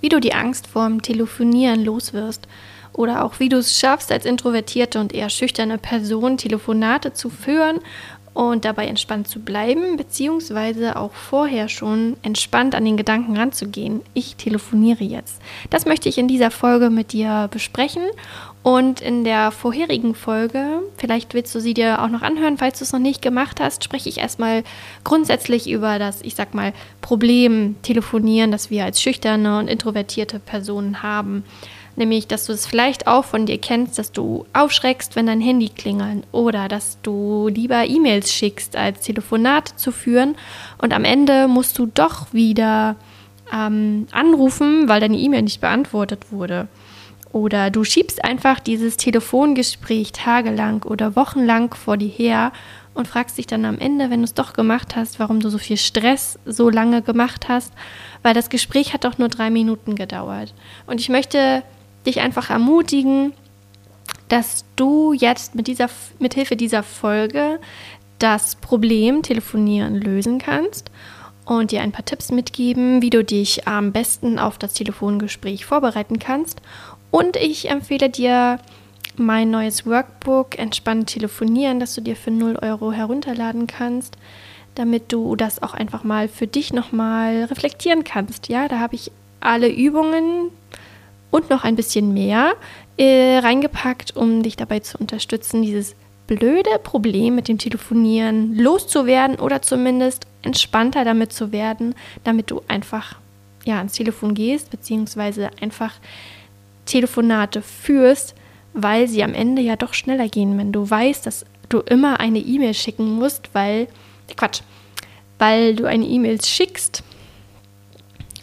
wie du die Angst vorm Telefonieren loswirst oder auch wie du es schaffst, als introvertierte und eher schüchterne Person Telefonate zu führen und dabei entspannt zu bleiben, beziehungsweise auch vorher schon entspannt an den Gedanken ranzugehen. Ich telefoniere jetzt. Das möchte ich in dieser Folge mit dir besprechen. Und in der vorherigen Folge, vielleicht willst du sie dir auch noch anhören, falls du es noch nicht gemacht hast, spreche ich erstmal grundsätzlich über das, ich sag mal, Problem telefonieren, das wir als schüchterne und introvertierte Personen haben. Nämlich, dass du es vielleicht auch von dir kennst, dass du aufschreckst, wenn dein Handy klingelt oder dass du lieber E-Mails schickst, als Telefonate zu führen und am Ende musst du doch wieder ähm, anrufen, weil deine E-Mail nicht beantwortet wurde. Oder du schiebst einfach dieses Telefongespräch tagelang oder wochenlang vor dir her und fragst dich dann am Ende, wenn du es doch gemacht hast, warum du so viel Stress so lange gemacht hast, weil das Gespräch hat doch nur drei Minuten gedauert. Und ich möchte dich einfach ermutigen, dass du jetzt mit dieser, mit Hilfe dieser Folge das Problem Telefonieren lösen kannst und dir ein paar Tipps mitgeben, wie du dich am besten auf das Telefongespräch vorbereiten kannst. Und ich empfehle dir mein neues Workbook Entspannt telefonieren, das du dir für 0 Euro herunterladen kannst, damit du das auch einfach mal für dich nochmal reflektieren kannst. Ja, da habe ich alle Übungen, und noch ein bisschen mehr äh, reingepackt, um dich dabei zu unterstützen, dieses blöde Problem mit dem Telefonieren loszuwerden oder zumindest entspannter damit zu werden, damit du einfach ja, ans Telefon gehst, beziehungsweise einfach Telefonate führst, weil sie am Ende ja doch schneller gehen, wenn du weißt, dass du immer eine E-Mail schicken musst, weil, Quatsch, weil du eine E-Mail schickst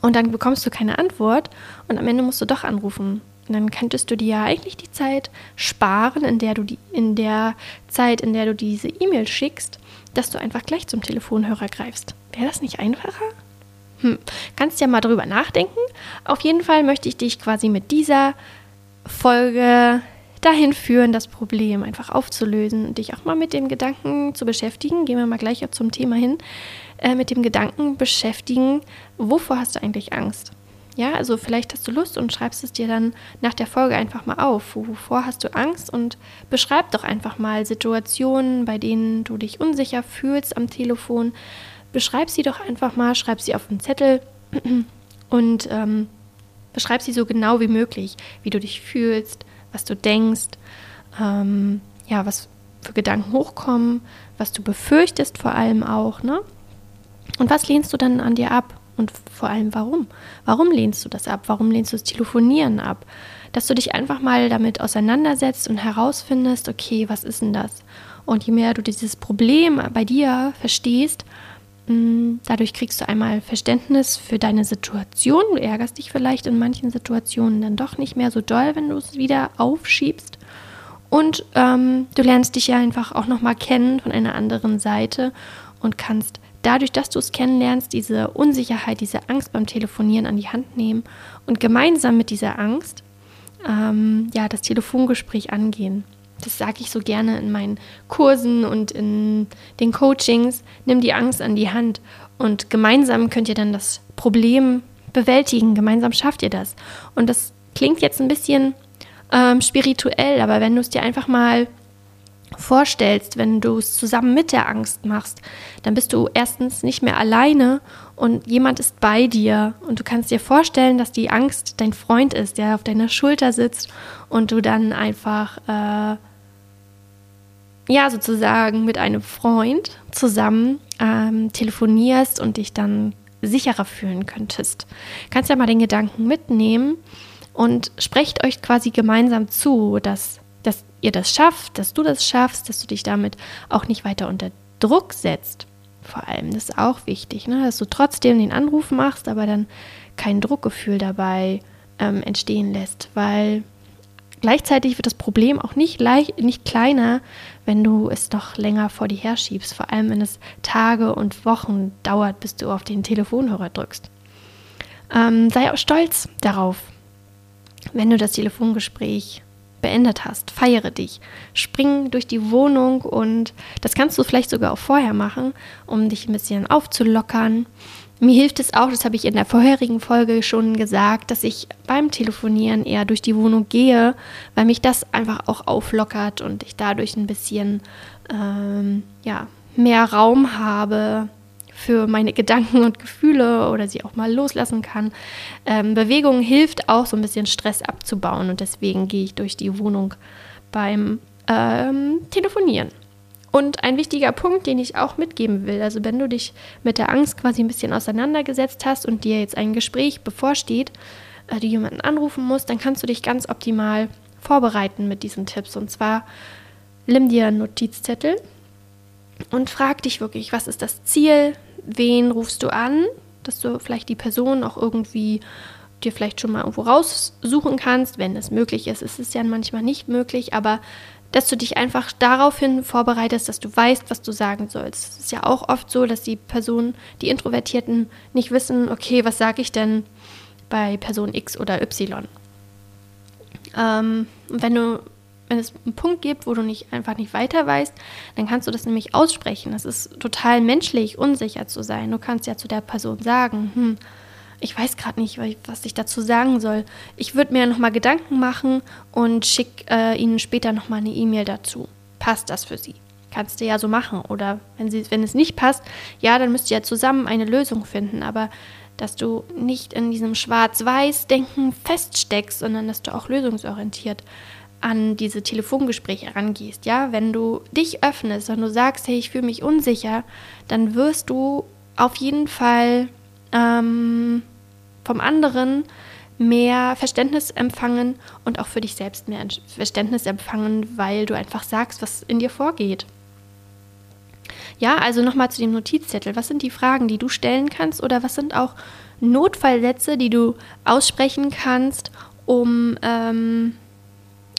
und dann bekommst du keine Antwort und am Ende musst du doch anrufen. Und dann könntest du dir ja eigentlich die Zeit sparen, in der du die, in der Zeit, in der du diese E-Mail schickst, dass du einfach gleich zum Telefonhörer greifst. Wäre das nicht einfacher? Hm. Kannst ja mal drüber nachdenken. Auf jeden Fall möchte ich dich quasi mit dieser Folge dahin führen, das Problem einfach aufzulösen und dich auch mal mit dem Gedanken zu beschäftigen. Gehen wir mal gleich zum Thema hin äh, mit dem Gedanken beschäftigen, wovor hast du eigentlich Angst? Ja, also vielleicht hast du Lust und schreibst es dir dann nach der Folge einfach mal auf. Wovor hast du Angst? Und beschreib doch einfach mal Situationen, bei denen du dich unsicher fühlst am Telefon. Beschreib sie doch einfach mal, schreib sie auf einen Zettel und ähm, beschreib sie so genau wie möglich, wie du dich fühlst, was du denkst, ähm, ja, was für Gedanken hochkommen, was du befürchtest vor allem auch, ne? Und was lehnst du dann an dir ab? Und vor allem warum? Warum lehnst du das ab? Warum lehnst du das Telefonieren ab? Dass du dich einfach mal damit auseinandersetzt und herausfindest, okay, was ist denn das? Und je mehr du dieses Problem bei dir verstehst, dadurch kriegst du einmal Verständnis für deine Situation. Du ärgerst dich vielleicht in manchen Situationen dann doch nicht mehr so doll, wenn du es wieder aufschiebst. Und ähm, du lernst dich ja einfach auch nochmal kennen von einer anderen Seite und kannst dadurch, dass du es kennenlernst, diese Unsicherheit, diese Angst beim Telefonieren an die Hand nehmen und gemeinsam mit dieser Angst ähm, ja, das Telefongespräch angehen. Das sage ich so gerne in meinen Kursen und in den Coachings. Nimm die Angst an die Hand und gemeinsam könnt ihr dann das Problem bewältigen. Gemeinsam schafft ihr das. Und das klingt jetzt ein bisschen ähm, spirituell, aber wenn du es dir einfach mal vorstellst, wenn du es zusammen mit der Angst machst, dann bist du erstens nicht mehr alleine und jemand ist bei dir und du kannst dir vorstellen, dass die Angst dein Freund ist, der auf deiner Schulter sitzt und du dann einfach äh, ja sozusagen mit einem Freund zusammen ähm, telefonierst und dich dann sicherer fühlen könntest. Kannst ja mal den Gedanken mitnehmen und sprecht euch quasi gemeinsam zu, dass dass ihr das schafft, dass du das schaffst, dass du dich damit auch nicht weiter unter Druck setzt. Vor allem, das ist auch wichtig, ne? dass du trotzdem den Anruf machst, aber dann kein Druckgefühl dabei ähm, entstehen lässt, weil gleichzeitig wird das Problem auch nicht, leicht, nicht kleiner, wenn du es doch länger vor dir herschiebst, vor allem wenn es Tage und Wochen dauert, bis du auf den Telefonhörer drückst. Ähm, sei auch stolz darauf, wenn du das Telefongespräch beendet hast. Feiere dich. Spring durch die Wohnung und das kannst du vielleicht sogar auch vorher machen, um dich ein bisschen aufzulockern. mir hilft es auch, das habe ich in der vorherigen Folge schon gesagt, dass ich beim Telefonieren eher durch die Wohnung gehe, weil mich das einfach auch auflockert und ich dadurch ein bisschen ähm, ja, mehr Raum habe für meine Gedanken und Gefühle oder sie auch mal loslassen kann. Ähm, Bewegung hilft auch so ein bisschen Stress abzubauen und deswegen gehe ich durch die Wohnung beim ähm, Telefonieren. Und ein wichtiger Punkt, den ich auch mitgeben will, also wenn du dich mit der Angst quasi ein bisschen auseinandergesetzt hast und dir jetzt ein Gespräch bevorsteht, äh, du jemanden anrufen musst, dann kannst du dich ganz optimal vorbereiten mit diesen Tipps. Und zwar nimm dir einen Notizzettel und frag dich wirklich, was ist das Ziel, wen rufst du an, dass du vielleicht die Person auch irgendwie dir vielleicht schon mal irgendwo raussuchen kannst, wenn es möglich ist. Es ist ja manchmal nicht möglich, aber dass du dich einfach daraufhin vorbereitest, dass du weißt, was du sagen sollst. Es ist ja auch oft so, dass die Personen, die Introvertierten, nicht wissen, okay, was sage ich denn bei Person X oder Y. Ähm, wenn du wenn es einen Punkt gibt, wo du nicht einfach nicht weiter weißt, dann kannst du das nämlich aussprechen. Das ist total menschlich, unsicher zu sein. Du kannst ja zu der Person sagen, hm, ich weiß gerade nicht, was ich dazu sagen soll. Ich würde mir nochmal Gedanken machen und schicke äh, Ihnen später nochmal eine E-Mail dazu. Passt das für Sie? Kannst du ja so machen. Oder wenn, sie, wenn es nicht passt, ja, dann müsst ihr ja zusammen eine Lösung finden. Aber dass du nicht in diesem Schwarz-Weiß-Denken feststeckst, sondern dass du auch lösungsorientiert an diese Telefongespräche rangehst. Ja, wenn du dich öffnest und du sagst, hey, ich fühle mich unsicher, dann wirst du auf jeden Fall ähm, vom anderen mehr Verständnis empfangen und auch für dich selbst mehr Verständnis empfangen, weil du einfach sagst, was in dir vorgeht. Ja, also nochmal zu dem Notizzettel. Was sind die Fragen, die du stellen kannst oder was sind auch Notfallsätze, die du aussprechen kannst, um, ähm,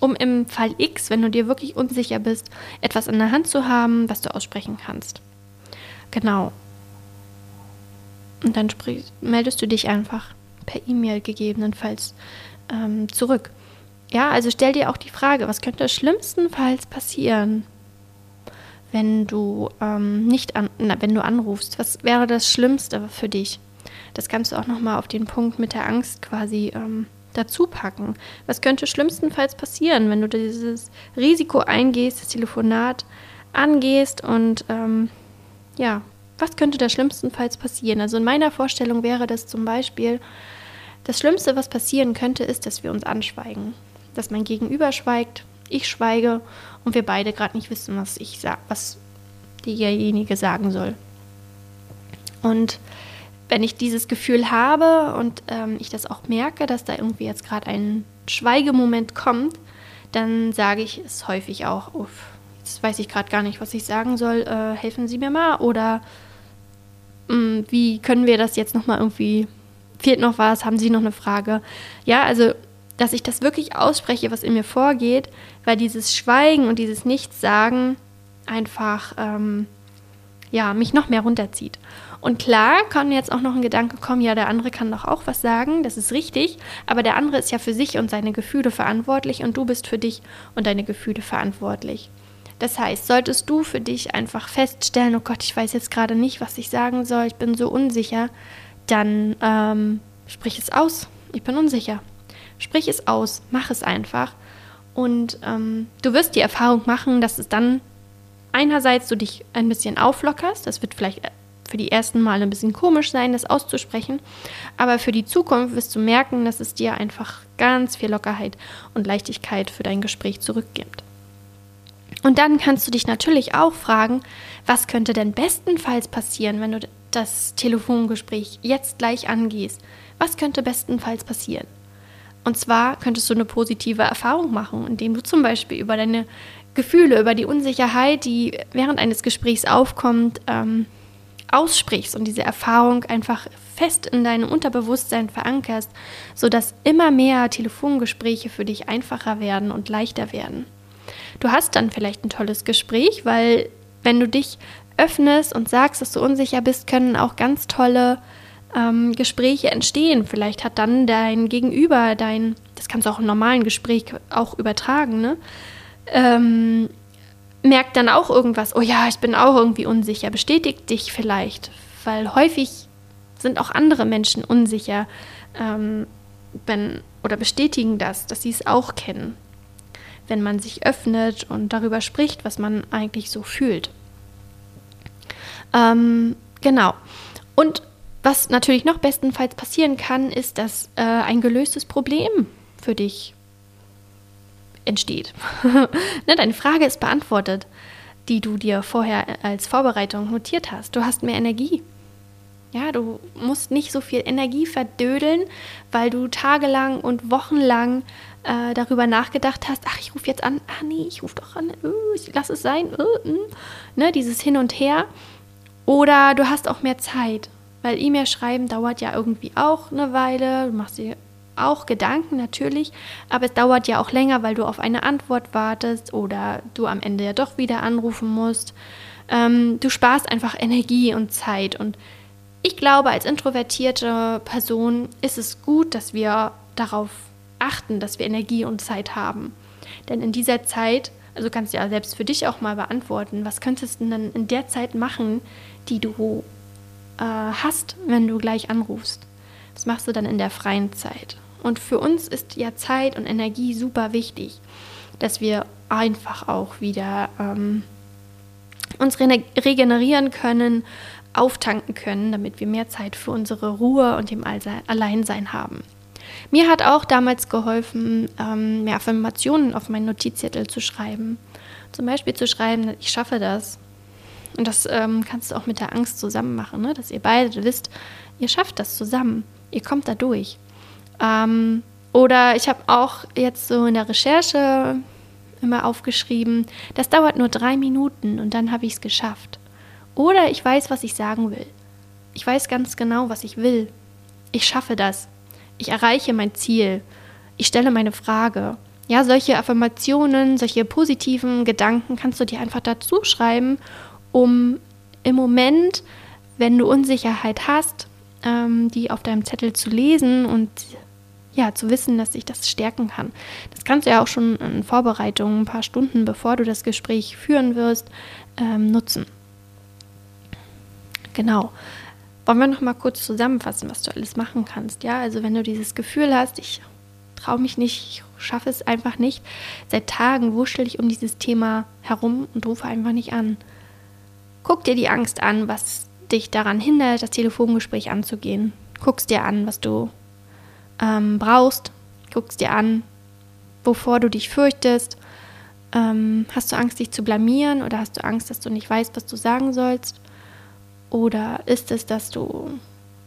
um im Fall X, wenn du dir wirklich unsicher bist, etwas in der Hand zu haben, was du aussprechen kannst. Genau. Und dann sprich, meldest du dich einfach per E-Mail gegebenenfalls ähm, zurück. Ja, also stell dir auch die Frage, was könnte schlimmstenfalls passieren, wenn du ähm, nicht an, na, wenn du anrufst? Was wäre das Schlimmste für dich? Das kannst du auch nochmal auf den Punkt mit der Angst quasi ähm, dazu packen. Was könnte schlimmstenfalls passieren, wenn du dieses Risiko eingehst, das Telefonat angehst und ähm, ja, was könnte da schlimmstenfalls passieren? Also in meiner Vorstellung wäre das zum Beispiel, das Schlimmste, was passieren könnte, ist, dass wir uns anschweigen. Dass mein Gegenüber schweigt, ich schweige und wir beide gerade nicht wissen, was ich sag, was derjenige sagen soll. Und wenn ich dieses Gefühl habe und ähm, ich das auch merke, dass da irgendwie jetzt gerade ein Schweigemoment kommt, dann sage ich es häufig auch, uff, jetzt weiß ich gerade gar nicht, was ich sagen soll, äh, helfen Sie mir mal oder mh, mm, wie können wir das jetzt nochmal irgendwie, fehlt noch was, haben Sie noch eine Frage? Ja, also, dass ich das wirklich ausspreche, was in mir vorgeht, weil dieses Schweigen und dieses Nichtsagen einfach, ähm, ja, mich noch mehr runterzieht. Und klar kann jetzt auch noch ein Gedanke kommen, ja, der andere kann doch auch was sagen, das ist richtig, aber der andere ist ja für sich und seine Gefühle verantwortlich und du bist für dich und deine Gefühle verantwortlich. Das heißt, solltest du für dich einfach feststellen, oh Gott, ich weiß jetzt gerade nicht, was ich sagen soll, ich bin so unsicher, dann ähm, sprich es aus. Ich bin unsicher. Sprich es aus, mach es einfach. Und ähm, du wirst die Erfahrung machen, dass es dann einerseits du dich ein bisschen auflockerst. Das wird vielleicht für die ersten Male ein bisschen komisch sein, das auszusprechen. Aber für die Zukunft wirst du merken, dass es dir einfach ganz viel Lockerheit und Leichtigkeit für dein Gespräch zurückgibt. Und dann kannst du dich natürlich auch fragen, was könnte denn bestenfalls passieren, wenn du das Telefongespräch jetzt gleich angehst? Was könnte bestenfalls passieren? Und zwar könntest du eine positive Erfahrung machen, indem du zum Beispiel über deine Gefühle, über die Unsicherheit, die während eines Gesprächs aufkommt, ähm, aussprichst und diese Erfahrung einfach fest in deinem Unterbewusstsein verankerst, sodass immer mehr Telefongespräche für dich einfacher werden und leichter werden. Du hast dann vielleicht ein tolles Gespräch, weil wenn du dich öffnest und sagst, dass du unsicher bist, können auch ganz tolle ähm, Gespräche entstehen. Vielleicht hat dann dein Gegenüber, dein, das kannst du auch im normalen Gespräch auch übertragen, ne? Ähm, merkt dann auch irgendwas, oh ja, ich bin auch irgendwie unsicher, bestätigt dich vielleicht, weil häufig sind auch andere Menschen unsicher ähm, wenn, oder bestätigen das, dass sie es auch kennen, wenn man sich öffnet und darüber spricht, was man eigentlich so fühlt. Ähm, genau. Und was natürlich noch bestenfalls passieren kann, ist, dass äh, ein gelöstes Problem für dich entsteht. ne, deine Frage ist beantwortet, die du dir vorher als Vorbereitung notiert hast. Du hast mehr Energie. Ja, du musst nicht so viel Energie verdödeln, weil du tagelang und wochenlang äh, darüber nachgedacht hast, ach, ich rufe jetzt an, ah nee, ich rufe doch an, uh, ich lass es sein, uh, uh. Ne, dieses Hin und Her. Oder du hast auch mehr Zeit, weil E-Mail schreiben dauert ja irgendwie auch eine Weile, du machst dir auch Gedanken natürlich, aber es dauert ja auch länger, weil du auf eine Antwort wartest oder du am Ende ja doch wieder anrufen musst. Ähm, du sparst einfach Energie und Zeit und ich glaube, als introvertierte Person ist es gut, dass wir darauf achten, dass wir Energie und Zeit haben. Denn in dieser Zeit, also kannst du ja selbst für dich auch mal beantworten, was könntest du denn in der Zeit machen, die du äh, hast, wenn du gleich anrufst? Das machst du dann in der freien Zeit. Und für uns ist ja Zeit und Energie super wichtig, dass wir einfach auch wieder ähm, uns regenerieren können, auftanken können, damit wir mehr Zeit für unsere Ruhe und dem Alleinsein haben. Mir hat auch damals geholfen, ähm, mehr Affirmationen auf meinen Notizzettel zu schreiben. Zum Beispiel zu schreiben, ich schaffe das. Und das ähm, kannst du auch mit der Angst zusammen machen, ne? dass ihr beide wisst, ihr schafft das zusammen, ihr kommt da durch. Ähm, oder ich habe auch jetzt so in der Recherche immer aufgeschrieben, das dauert nur drei Minuten und dann habe ich es geschafft. Oder ich weiß, was ich sagen will. Ich weiß ganz genau, was ich will. Ich schaffe das. Ich erreiche mein Ziel. Ich stelle meine Frage. Ja, solche Affirmationen, solche positiven Gedanken kannst du dir einfach dazu schreiben, um im Moment, wenn du Unsicherheit hast, ähm, die auf deinem Zettel zu lesen und ja, zu wissen, dass ich das stärken kann. Das kannst du ja auch schon in Vorbereitung, ein paar Stunden bevor du das Gespräch führen wirst, ähm, nutzen. Genau. Wollen wir noch mal kurz zusammenfassen, was du alles machen kannst? Ja, also wenn du dieses Gefühl hast, ich traue mich nicht, ich schaffe es einfach nicht, seit Tagen wuschel ich um dieses Thema herum und rufe einfach nicht an. Guck dir die Angst an, was dich daran hindert, das Telefongespräch anzugehen. Guckst dir an, was du ähm, brauchst. Guckst dir an, wovor du dich fürchtest. Ähm, hast du Angst, dich zu blamieren oder hast du Angst, dass du nicht weißt, was du sagen sollst? Oder ist es, dass du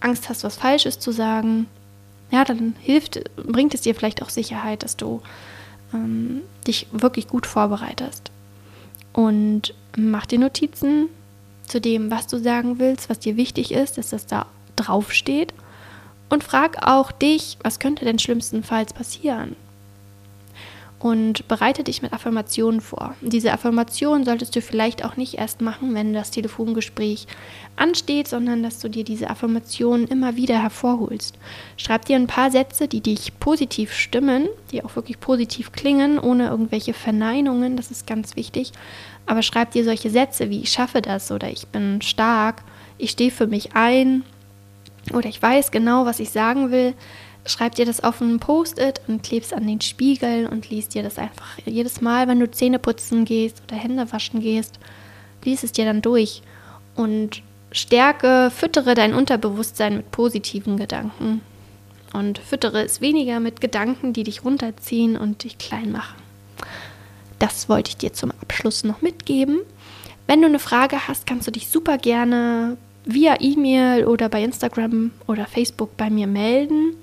Angst hast, was Falsches zu sagen? Ja, dann hilft, bringt es dir vielleicht auch Sicherheit, dass du ähm, dich wirklich gut vorbereitest. Und mach dir Notizen zu dem, was du sagen willst, was dir wichtig ist, dass das da drauf steht. Und frag auch dich, was könnte denn schlimmstenfalls passieren? Und bereite dich mit Affirmationen vor. Diese Affirmation solltest du vielleicht auch nicht erst machen, wenn das Telefongespräch ansteht, sondern dass du dir diese Affirmationen immer wieder hervorholst. Schreib dir ein paar Sätze, die dich positiv stimmen, die auch wirklich positiv klingen, ohne irgendwelche Verneinungen, das ist ganz wichtig. Aber schreib dir solche Sätze wie ich schaffe das oder ich bin stark, ich stehe für mich ein oder ich weiß genau, was ich sagen will schreib dir das auf ein Post-it und klebst an den Spiegel und liest dir das einfach jedes Mal, wenn du Zähne putzen gehst oder Hände waschen gehst, liest es dir dann durch und stärke, füttere dein Unterbewusstsein mit positiven Gedanken und füttere es weniger mit Gedanken, die dich runterziehen und dich klein machen. Das wollte ich dir zum Abschluss noch mitgeben. Wenn du eine Frage hast, kannst du dich super gerne via E-Mail oder bei Instagram oder Facebook bei mir melden.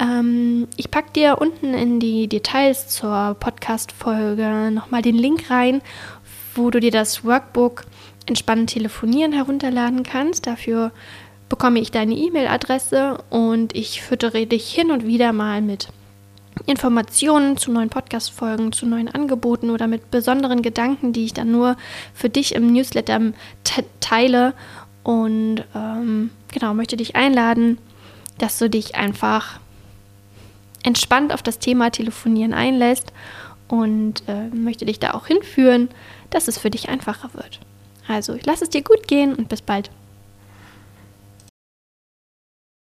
Ähm, ich packe dir unten in die Details zur Podcast-Folge nochmal den Link rein, wo du dir das Workbook Entspannen telefonieren herunterladen kannst. Dafür bekomme ich deine E-Mail-Adresse und ich füttere dich hin und wieder mal mit Informationen zu neuen Podcast-Folgen, zu neuen Angeboten oder mit besonderen Gedanken, die ich dann nur für dich im Newsletter teile. Und ähm, genau, möchte dich einladen, dass du dich einfach entspannt auf das Thema Telefonieren einlässt und äh, möchte dich da auch hinführen, dass es für dich einfacher wird. Also, ich lasse es dir gut gehen und bis bald.